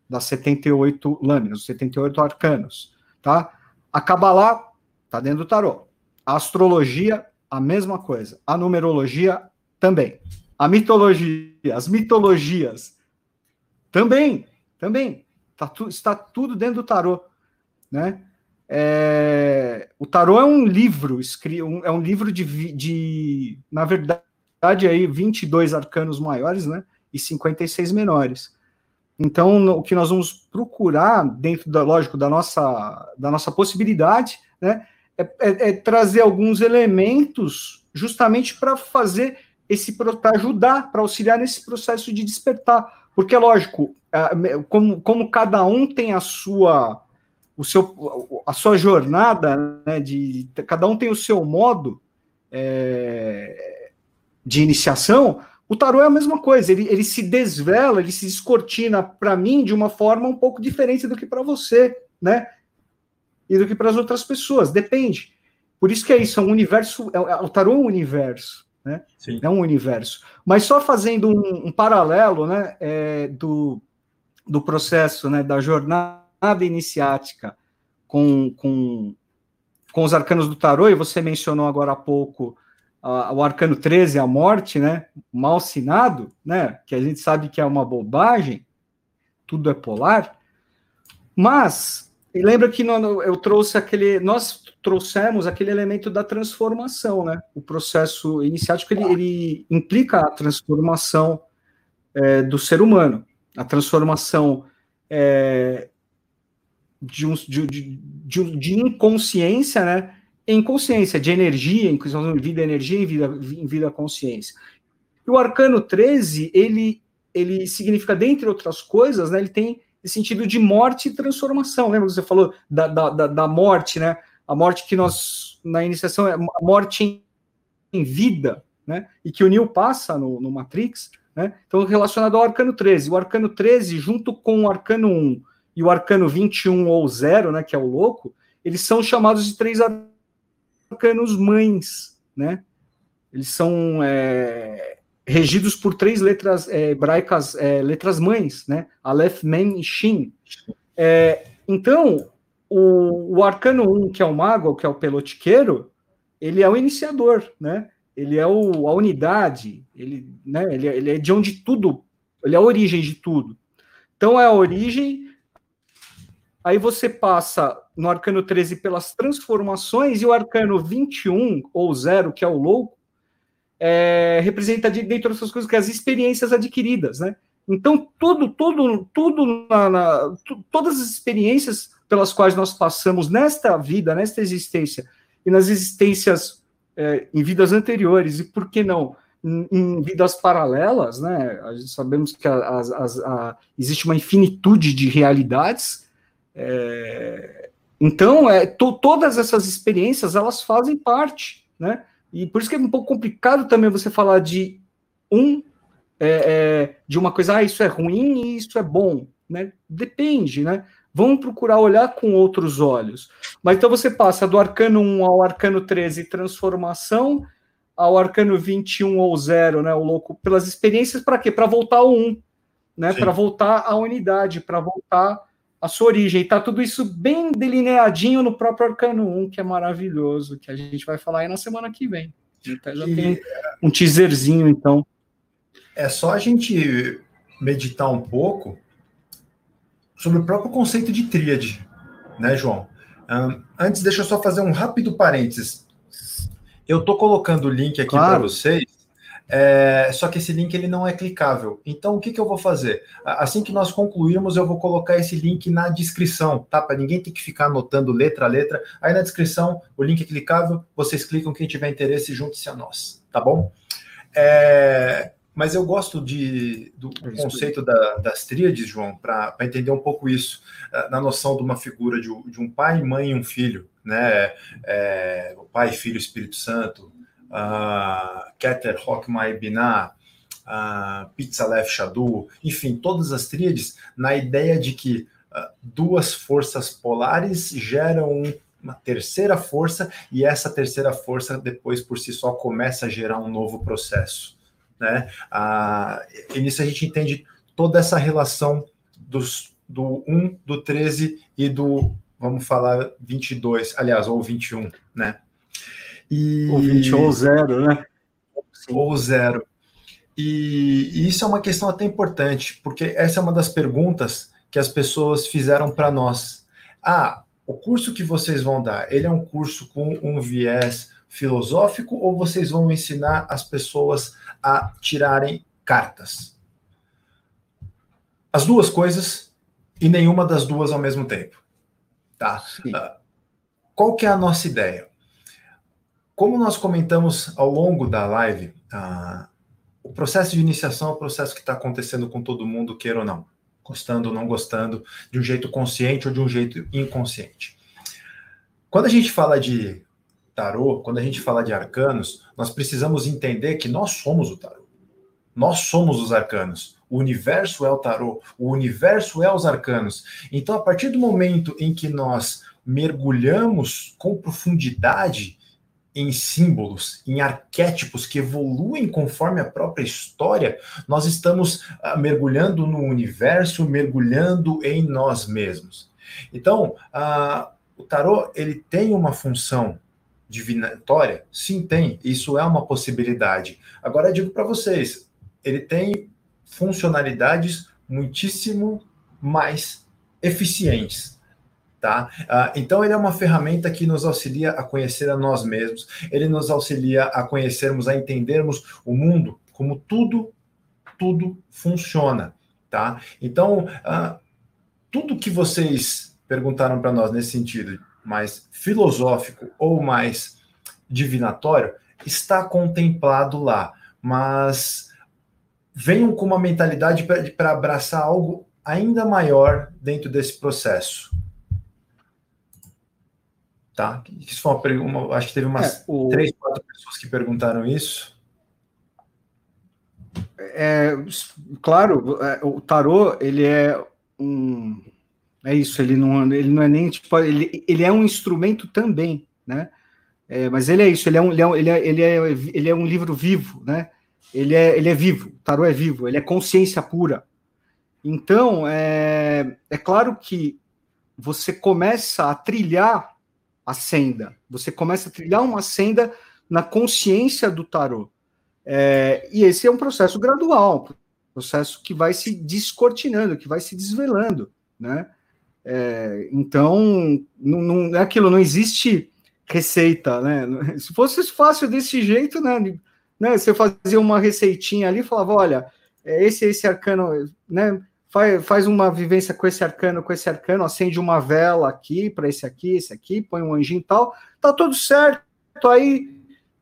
das 78 lâminas, os 78 arcanos, tá? A Kabbalah tá dentro do tarô. A astrologia, a mesma coisa. A numerologia também. A mitologia, as mitologias também, também. Tá tu, está tudo dentro do tarô, né? É, o tarô é um livro, é um livro de, de, na verdade, aí 22 arcanos maiores, né? E 56 menores. Então, o que nós vamos procurar, dentro da, lógico, da nossa, da nossa possibilidade, né, é, é, é trazer alguns elementos justamente para fazer esse, para ajudar, para auxiliar nesse processo de despertar. Porque, lógico, como, como cada um tem a sua, o seu, a sua jornada, né, de, cada um tem o seu modo é, de iniciação, o tarô é a mesma coisa, ele, ele se desvela, ele se descortina para mim de uma forma um pouco diferente do que para você, né? E do que para as outras pessoas, depende. Por isso que é isso, é um universo, é, o tarô é um universo, né? É um universo. Mas só fazendo um, um paralelo, né, é, do, do processo, né, da jornada iniciática com, com, com os arcanos do tarô, e você mencionou agora há pouco o arcano 13, a morte, né? Mal sinado, né? Que a gente sabe que é uma bobagem, tudo é polar. Mas lembra que eu trouxe aquele, nós trouxemos aquele elemento da transformação, né? O processo iniciático ele, ele implica a transformação é, do ser humano, a transformação é, de, um, de, de, de inconsciência, né? em consciência, de energia, em vida energia e vida, em vida consciência. E o arcano 13, ele, ele significa, dentre outras coisas, né, ele tem esse sentido de morte e transformação. Lembra que você falou da, da, da morte, né? A morte que nós, na iniciação, é a morte em, em vida, né? E que o Neo passa no, no Matrix, né? Então, relacionado ao arcano 13. O arcano 13, junto com o arcano 1 e o arcano 21 ou 0, né? Que é o louco, eles são chamados de três arcanos mães, né? Eles são é, regidos por três letras é, hebraicas, é, letras mães, né? Aleph, Mem e Shin. É, então, o, o arcano 1, que é o mago, que é o pelotiqueiro, ele é o iniciador, né? Ele é o, a unidade, ele, né? ele, ele é de onde tudo, ele é a origem de tudo. Então, é a origem aí você passa no arcano 13 pelas transformações, e o arcano 21, ou zero, que é o louco, é, representa dentro dessas coisas que as experiências adquiridas, né? Então, tudo, tudo, tudo, na, na, todas as experiências pelas quais nós passamos nesta vida, nesta existência, e nas existências é, em vidas anteriores, e por que não, em, em vidas paralelas, né? A gente sabemos que a, a, a, existe uma infinitude de realidades. É, então, é, to, todas essas experiências elas fazem parte, né? E por isso que é um pouco complicado também você falar de um é, é, de uma coisa, ah, isso é ruim e isso é bom, né? Depende, né? Vamos procurar olhar com outros olhos. Mas então você passa do arcano 1 ao arcano 13, transformação, ao arcano 21 ou 0, né? O louco, pelas experiências, para quê? Para voltar ao 1, né? Para voltar à unidade, para voltar à sua origem. Tá tudo isso bem delineadinho no próprio arcano 1, que é maravilhoso, que a gente vai falar aí na semana que vem. Então, já e... tem um teaserzinho, então. É só a gente meditar um pouco sobre o próprio conceito de tríade, né, João? Um, antes, deixa eu só fazer um rápido parênteses. Eu estou colocando o link aqui claro. para vocês, é, só que esse link ele não é clicável. Então, o que, que eu vou fazer? Assim que nós concluirmos, eu vou colocar esse link na descrição, tá? Para ninguém ter que ficar anotando letra a letra. Aí na descrição, o link é clicável, vocês clicam, quem tiver interesse, junte-se a nós, tá bom? É, mas eu gosto de, do é conceito da, das tríades, João, para entender um pouco isso, eh, na noção de uma figura de, de um pai, mãe e um filho, né? É, o pai, filho, Espírito Santo, uh, Keter, Rockmai, Binah, uh, Pizza Lef Shadu, enfim, todas as tríades, na ideia de que uh, duas forças polares geram uma terceira força e essa terceira força depois por si só começa a gerar um novo processo né? Ah, e nisso a gente entende toda essa relação dos, do 1, do 13 e do, vamos falar, 22, aliás, ou 21, né? E, ou 20 ou 0, né? Ou 0. E, e isso é uma questão até importante, porque essa é uma das perguntas que as pessoas fizeram para nós. Ah, o curso que vocês vão dar, ele é um curso com um viés filosófico ou vocês vão ensinar as pessoas a tirarem cartas? As duas coisas e nenhuma das duas ao mesmo tempo. Tá? Uh, qual que é a nossa ideia? Como nós comentamos ao longo da live, uh, o processo de iniciação é um processo que está acontecendo com todo mundo, queira ou não, gostando ou não gostando, de um jeito consciente ou de um jeito inconsciente. Quando a gente fala de tarô, quando a gente fala de arcanos, nós precisamos entender que nós somos o tarô. Nós somos os arcanos. O universo é o tarô, o universo é os arcanos. Então, a partir do momento em que nós mergulhamos com profundidade em símbolos, em arquétipos que evoluem conforme a própria história, nós estamos uh, mergulhando no universo, mergulhando em nós mesmos. Então, uh, o tarô ele tem uma função divinatória? Sim, tem. Isso é uma possibilidade. Agora, digo para vocês, ele tem funcionalidades muitíssimo mais eficientes. Tá? Uh, então, ele é uma ferramenta que nos auxilia a conhecer a nós mesmos, ele nos auxilia a conhecermos, a entendermos o mundo, como tudo, tudo funciona. Tá? Então, uh, tudo que vocês perguntaram para nós nesse sentido, mais filosófico ou mais divinatório, está contemplado lá, mas venham com uma mentalidade para abraçar algo ainda maior dentro desse processo. Tá? Isso foi uma, uma acho que teve umas é, o... três, quatro pessoas que perguntaram isso. É, claro, é, o tarô ele é um é isso, ele não, ele não é nem tipo, ele, ele é um instrumento também, né? É, mas ele é isso, ele é um, ele é, ele é, ele é, ele é um livro vivo, né? Ele é, ele é vivo, o tarô é vivo, ele é consciência pura. Então, é, é claro que você começa a trilhar a senda, você começa a trilhar uma senda na consciência do tarô. É, e esse é um processo gradual, processo que vai se descortinando, que vai se desvelando, né? É, então, não, não, é aquilo, não existe receita, né? Se fosse fácil desse jeito, né? né você fazia uma receitinha ali, falava, olha, é esse esse arcano, né? Faz, faz uma vivência com esse arcano, com esse arcano, acende uma vela aqui para esse aqui, esse aqui, põe um anjinho e tal, tá tudo certo. Aí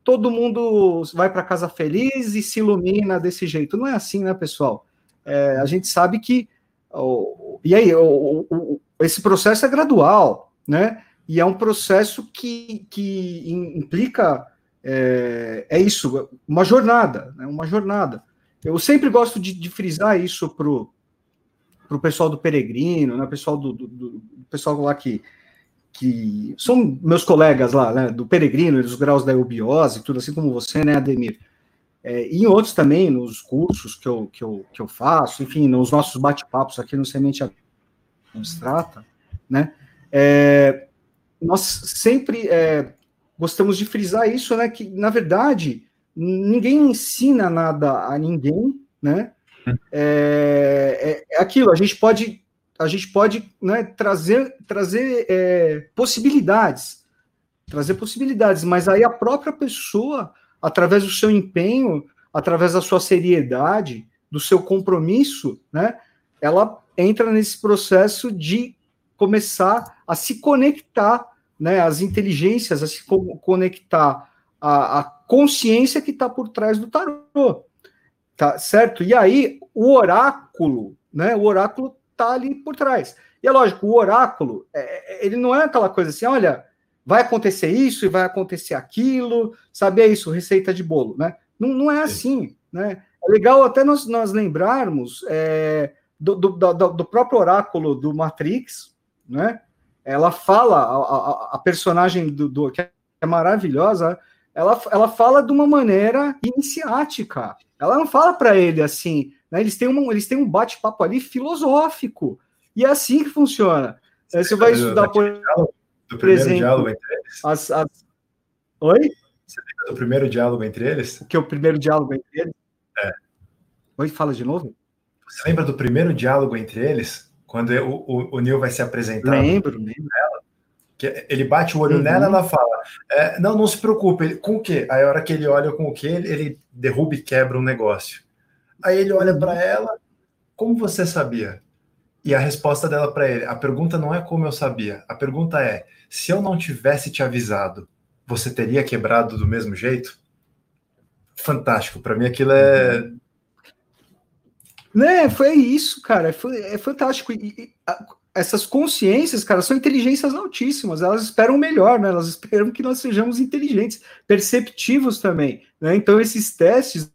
todo mundo vai para casa feliz e se ilumina desse jeito. Não é assim, né, pessoal? É, a gente sabe que. Oh, e aí, oh, oh, esse processo é gradual, né? E é um processo que, que implica. É, é isso, uma jornada, né? uma jornada. Eu sempre gosto de, de frisar isso para o pessoal do Peregrino, né? pessoal do, do, do pessoal lá que, que são meus colegas lá, né, do Peregrino, dos graus da eubiose, tudo assim como você, né, Ademir? É, e em outros também, nos cursos que eu, que eu, que eu faço, enfim, nos nossos bate-papos aqui no Semente Abstrata, né? É, nós sempre é, gostamos de frisar isso, né? Que, na verdade, ninguém ensina nada a ninguém, né? É, é, é aquilo, a gente pode a gente pode né, trazer, trazer é, possibilidades, trazer possibilidades, mas aí a própria pessoa, através do seu empenho, através da sua seriedade, do seu compromisso, né, ela entra nesse processo de começar a se conectar, né, as inteligências, a se conectar à, à consciência que está por trás do tarô, tá certo? E aí o oráculo, né, o oráculo está ali por trás. E é lógico, o oráculo, é, é, ele não é aquela coisa assim, olha, vai acontecer isso e vai acontecer aquilo, sabe? É isso, receita de bolo, né? Não, não é assim, né? É legal até nós, nós lembrarmos é, do, do, do, do, próprio oráculo do Matrix, né? Ela fala, a, a, a personagem do, que é maravilhosa, ela, ela fala de uma maneira iniciática. Ela não fala para ele assim, né? Eles têm um, eles têm um bate-papo ali filosófico. E é assim que funciona. Você, você vai estudar por, diálogo, do primeiro exemplo, diálogo entre eles? As, as... Oi? Você lembra do primeiro diálogo entre eles? Que é o primeiro diálogo entre eles? É. Oi, fala de novo. Você lembra do primeiro diálogo entre eles? Quando o, o, o Neil vai se apresentar? Lembro, lembro. Ela, que ele bate o olho uhum. nela, ela fala: é, Não, não se preocupe. Ele, com o quê? Aí a hora que ele olha com o quê, ele, ele derruba e quebra um negócio. Aí ele olha para ela, como você sabia? E a resposta dela para ele, a pergunta não é como eu sabia, a pergunta é: se eu não tivesse te avisado, você teria quebrado do mesmo jeito? Fantástico, para mim aquilo é né, foi isso, cara, foi, é fantástico. E, e a, essas consciências, cara, são inteligências altíssimas, elas esperam melhor, né? Elas esperam que nós sejamos inteligentes, perceptivos também, né? Então esses testes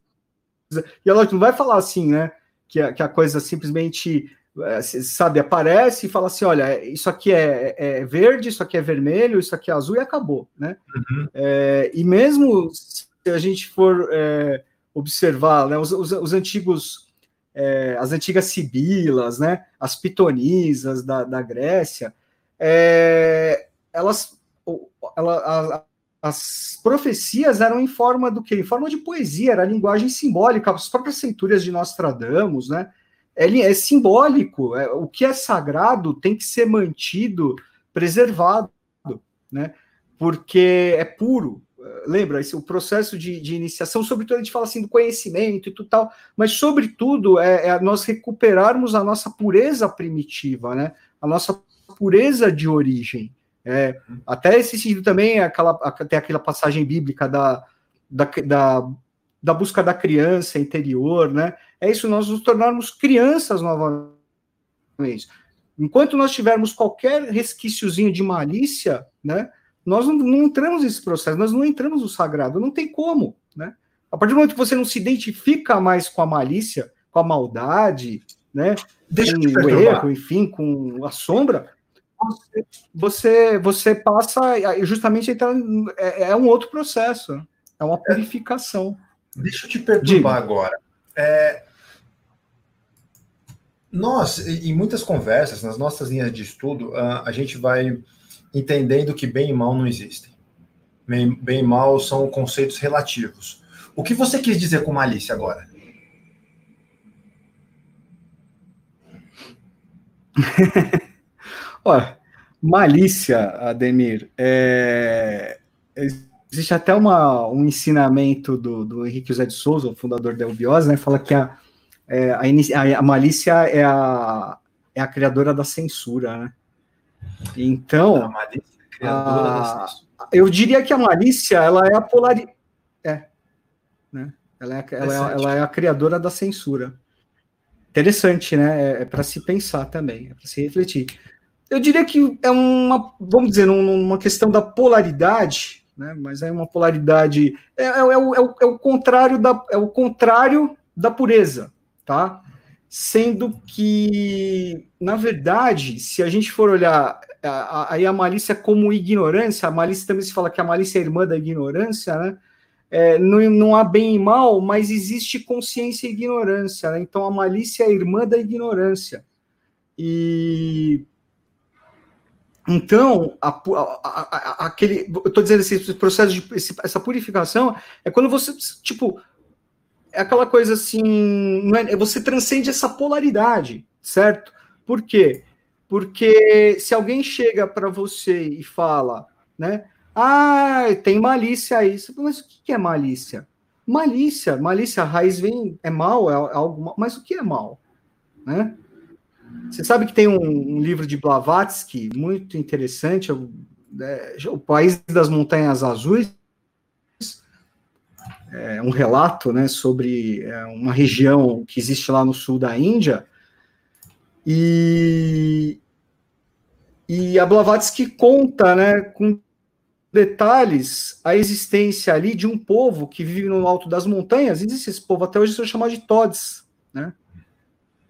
e ela não vai falar assim, né? Que a, que a coisa simplesmente, é, sabe, aparece e fala assim: olha, isso aqui é, é, verde, isso aqui é vermelho, isso aqui é azul e acabou, né? Uhum. É, e mesmo se a gente for é, observar né, os, os, os antigos. É, as antigas sibilas, né, as pitonisas da, da Grécia, é, elas, ela, as profecias eram em forma do que? Em forma de poesia, era linguagem simbólica, as próprias centúrias de Nostradamus, né? É, é simbólico, é, o que é sagrado tem que ser mantido, preservado, né? Porque é puro. Lembra, esse, o processo de, de iniciação, sobretudo a gente fala assim do conhecimento e tudo tal, mas sobretudo é, é nós recuperarmos a nossa pureza primitiva, né? A nossa pureza de origem. É, até esse sentido também, aquela, tem aquela passagem bíblica da, da, da, da, busca da criança interior, né? É isso, nós nos tornarmos crianças novamente. Enquanto nós tivermos qualquer resquíciozinho de malícia, né? Nós não, não entramos nesse processo, nós não entramos no sagrado, não tem como, né? A partir do momento que você não se identifica mais com a malícia, com a maldade, né? Deixa com o erro, enfim, com a sombra, você, você, você passa justamente entrar, é, é, um outro processo, é uma purificação. Deixa eu te perguntar Diga. agora. É, nós, em muitas conversas, nas nossas linhas de estudo, a, a gente vai entendendo que bem e mal não existem. Bem, bem e mal são conceitos relativos. O que você quis dizer com malícia agora? Olha, malícia, Ademir, é... existe até uma, um ensinamento do, do Henrique José de Souza, o fundador da Ubiose, né? Fala que a, é, a, a, malícia é a, é a criadora da censura, né? Então, a é a, eu diria que a malícia ela é a polaridade. É, né? Ela é, ela, é, ela é a criadora da censura. Interessante, né? É, é para se pensar também, é para se refletir. Eu diria que é uma, vamos dizer, uma questão da polaridade, né? Mas é uma polaridade é, é, é, o, é, o, é o contrário da é o contrário da pureza, tá? Sendo que, na verdade, se a gente for olhar aí a, a, malícia como ignorância, a malícia também se fala que a malícia é irmã da ignorância, né? é, não, não, há bem e mal, mas existe consciência e ignorância. Né? Então a malícia é irmã da ignorância. E então, a, a, a, aquele, eu estou dizendo esse processo de esse, essa purificação é quando você, tipo, é aquela coisa assim, não é, você transcende essa polaridade, certo? Por quê? Porque se alguém chega para você e fala, né? Ah, tem malícia aí. Mas o que é malícia? Malícia, malícia, a raiz vem, é mal, é, é algo, mas o que é mal? Né? Você sabe que tem um, um livro de Blavatsky muito interessante, é, é, O País das Montanhas Azuis, é um relato né, sobre é, uma região que existe lá no sul da Índia, e, e a Blavatsky conta né, com detalhes a existência ali de um povo que vive no alto das montanhas, existe esse povo até hoje, são chamados de Tods, né?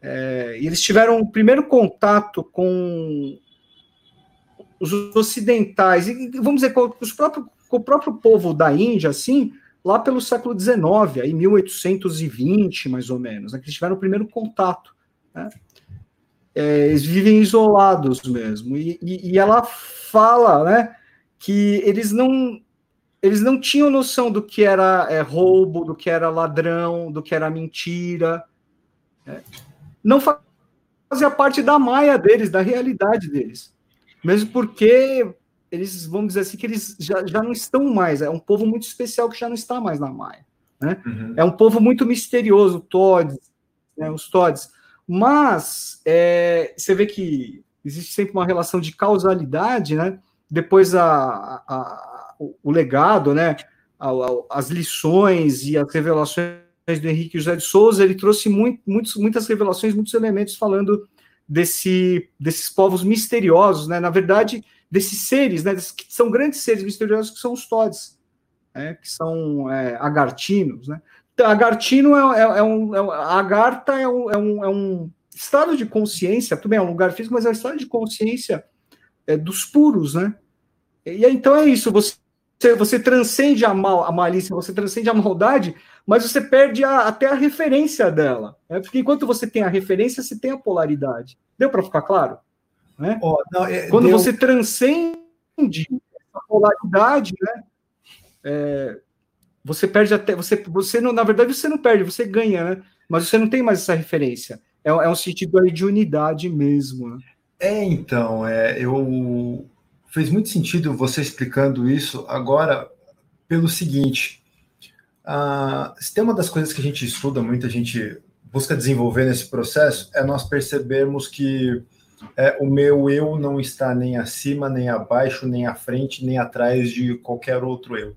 É, e eles tiveram o primeiro contato com os ocidentais, e vamos dizer, com, os próprios, com o próprio povo da Índia, assim, lá pelo século XIX, aí 1820, mais ou menos, né, que eles tiveram o primeiro contato, né? É, eles vivem isolados mesmo, e, e, e ela fala, né, que eles não eles não tinham noção do que era é, roubo, do que era ladrão, do que era mentira. Né? Não fazia parte da maia deles, da realidade deles. Mesmo porque eles, vamos dizer assim, que eles já, já não estão mais. É um povo muito especial que já não está mais na maia. Né? Uhum. É um povo muito misterioso, Tods, né, os Tods. Mas é, você vê que existe sempre uma relação de causalidade, né? depois a, a, o legado, né, as lições e as revelações do Henrique José de Souza, ele trouxe muito, muitos, muitas revelações, muitos elementos falando desse, desses povos misteriosos, né, na verdade, desses seres, né, que são grandes seres misteriosos que são os Todes, né, que são é, agartinos, né. Então, agartino é, é, é um, é, agarta é um, é, um, é um estado de consciência, tudo bem, é um lugar físico, mas é um estado de consciência é, dos puros, né? E então é isso, você, você transcende a, mal, a malícia, você transcende a maldade, mas você perde a, até a referência dela. Né? Porque enquanto você tem a referência, você tem a polaridade. Deu para ficar claro? Né? Oh, não, é, Quando deu... você transcende a polaridade, né? É, você perde até. Você, você não, na verdade, você não perde, você ganha, né? Mas você não tem mais essa referência. É, é um sentido aí de unidade mesmo. Né? É, então, é, eu fez muito sentido você explicando isso agora pelo seguinte. Se tem uma das coisas que a gente estuda, muita gente busca desenvolver nesse processo, é nós percebermos que é, o meu eu não está nem acima, nem abaixo, nem à frente, nem atrás de qualquer outro eu.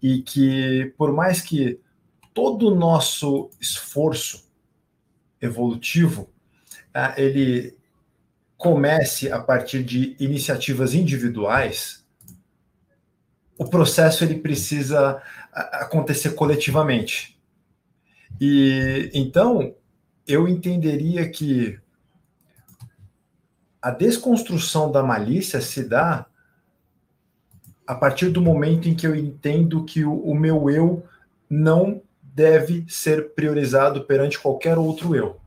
E que, por mais que todo o nosso esforço evolutivo, uh, ele comece a partir de iniciativas individuais, o processo ele precisa acontecer coletivamente. E então eu entenderia que a desconstrução da malícia se dá a partir do momento em que eu entendo que o, o meu eu não deve ser priorizado perante qualquer outro eu.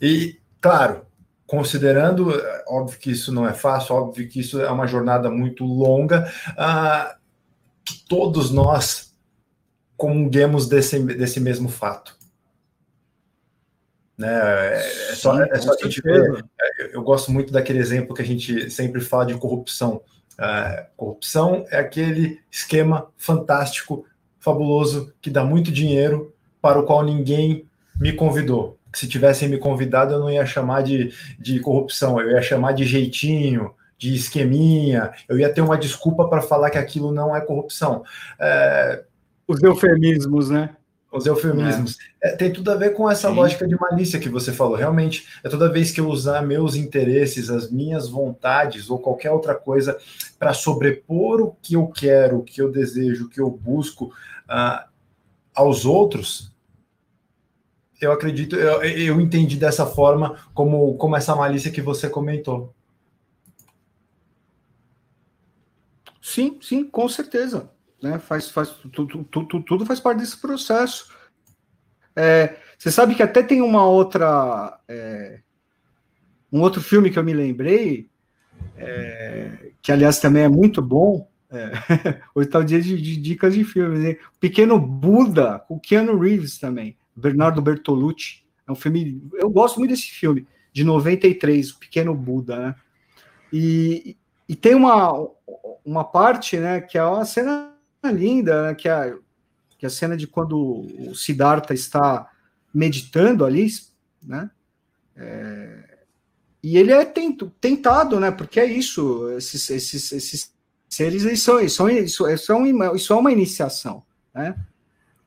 E, claro, considerando, óbvio que isso não é fácil, óbvio que isso é uma jornada muito longa, uh, que todos nós comunguemos desse, desse mesmo fato. Né? É só, Sim, é só a gente ver. É, eu gosto muito daquele exemplo que a gente sempre fala de corrupção. Uh, corrupção é aquele esquema fantástico, fabuloso, que dá muito dinheiro, para o qual ninguém me convidou. Se tivessem me convidado, eu não ia chamar de, de corrupção, eu ia chamar de jeitinho, de esqueminha, eu ia ter uma desculpa para falar que aquilo não é corrupção. É... Os eufemismos, né? Os eufemismos. É. É, tem tudo a ver com essa Sim. lógica de malícia que você falou. Realmente, é toda vez que eu usar meus interesses, as minhas vontades ou qualquer outra coisa para sobrepor o que eu quero, o que eu desejo, o que eu busco uh, aos outros, eu acredito, eu, eu entendi dessa forma como, como essa malícia que você comentou. Sim, sim, com certeza. Né? Faz, faz, tudo, tudo, faz parte desse processo. É, você sabe que até tem uma outra. É, um outro filme que eu me lembrei, é, que aliás também é muito bom. É, hoje está o dia de, de, dicas de filmes. Né? Pequeno Buda, com Keanu Reeves também, Bernardo Bertolucci. É um filme. Eu gosto muito desse filme, de 93, O Pequeno Buda, né? E, e tem uma, uma parte, né, que é uma cena linda, né, que, é, que é a cena de quando o Siddhartha está meditando ali, né, é, e ele é tento, tentado, né, porque é isso, esses, esses, esses seres, eles são, eles são, isso, isso, é uma, isso é uma iniciação, né,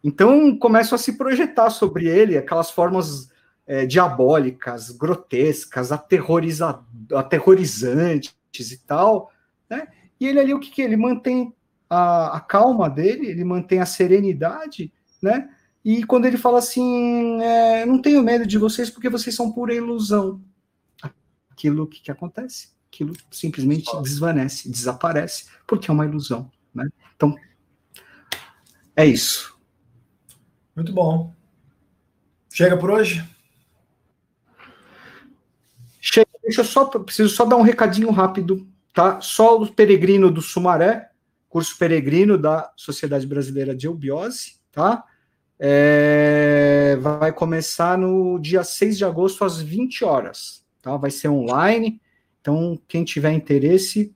então começam a se projetar sobre ele aquelas formas é, diabólicas, grotescas, aterroriza, aterrorizantes, e tal, né? E ele ali, o que, que ele mantém a, a, calma dele, ele mantém a serenidade, né? E quando ele fala assim, é, não tenho medo de vocês porque vocês são pura ilusão. Aquilo que, que acontece, aquilo simplesmente desvanece, desaparece, porque é uma ilusão, né? Então, é isso. Muito bom. Chega por hoje? Chega, deixa eu só, preciso só dar um recadinho rápido, tá? Só o peregrino do Sumaré, curso peregrino da Sociedade Brasileira de Eubiose, tá? É, vai começar no dia 6 de agosto às 20 horas, tá? Vai ser online, então quem tiver interesse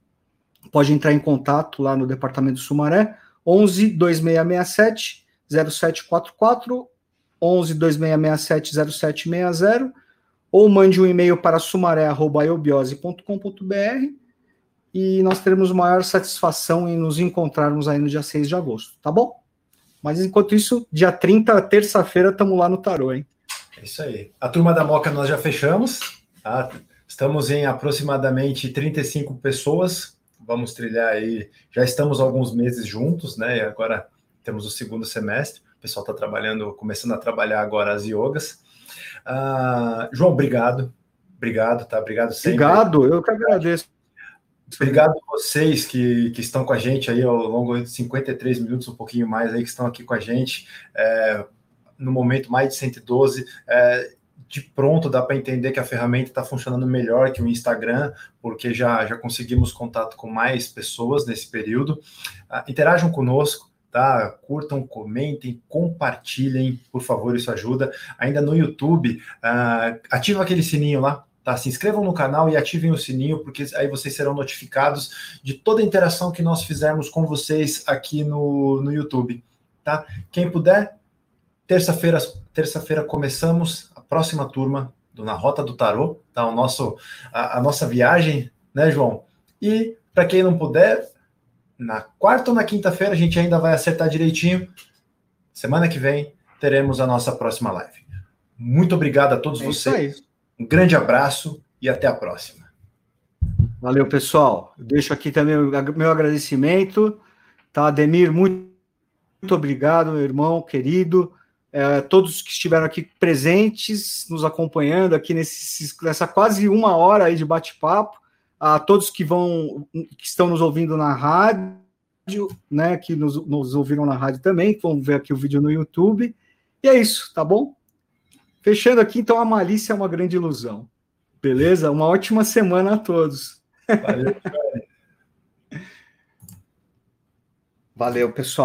pode entrar em contato lá no departamento Sumaré, 11 2667 0744 11 2667 0760 ou mande um e-mail para sumaré.eubiose.com.br e nós teremos maior satisfação em nos encontrarmos aí no dia 6 de agosto, tá bom? Mas enquanto isso, dia 30, terça-feira, estamos lá no Tarô, hein? É isso aí. A turma da Moca nós já fechamos, tá? Estamos em aproximadamente 35 pessoas. Vamos trilhar aí. Já estamos alguns meses juntos, né? E agora temos o segundo semestre. O pessoal está trabalhando, começando a trabalhar agora as yogas. Uh, João, obrigado. Obrigado, tá? Obrigado sempre. Obrigado, eu que agradeço. Obrigado a vocês que, que estão com a gente aí ao longo de 53 minutos, um pouquinho mais aí, que estão aqui com a gente. É, no momento, mais de 112. É, de pronto dá para entender que a ferramenta está funcionando melhor que o Instagram, porque já, já conseguimos contato com mais pessoas nesse período. Uh, interajam conosco, tá? Curtam, comentem, compartilhem, por favor, isso ajuda. Ainda no YouTube, uh, ativa aquele sininho lá, tá? Se inscrevam no canal e ativem o sininho, porque aí vocês serão notificados de toda a interação que nós fizermos com vocês aqui no, no YouTube, tá? Quem puder, terça-feira, terça-feira começamos a próxima turma do Na Rota do Tarô, tá? O nosso, a, a nossa viagem, né, João? E para quem não puder, na quarta ou na quinta-feira, a gente ainda vai acertar direitinho. Semana que vem teremos a nossa próxima live. Muito obrigado a todos é vocês. Um grande abraço e até a próxima. Valeu, pessoal. deixo aqui também o meu agradecimento. Tá, Ademir, muito, muito obrigado, meu irmão querido. É, todos que estiveram aqui presentes, nos acompanhando aqui nesse, nessa quase uma hora aí de bate-papo a todos que vão que estão nos ouvindo na rádio, né, que nos, nos ouviram na rádio também, que vão ver aqui o vídeo no YouTube. E é isso, tá bom? Fechando aqui, então, a malícia é uma grande ilusão. Beleza? Uma ótima semana a todos. Valeu, Valeu pessoal.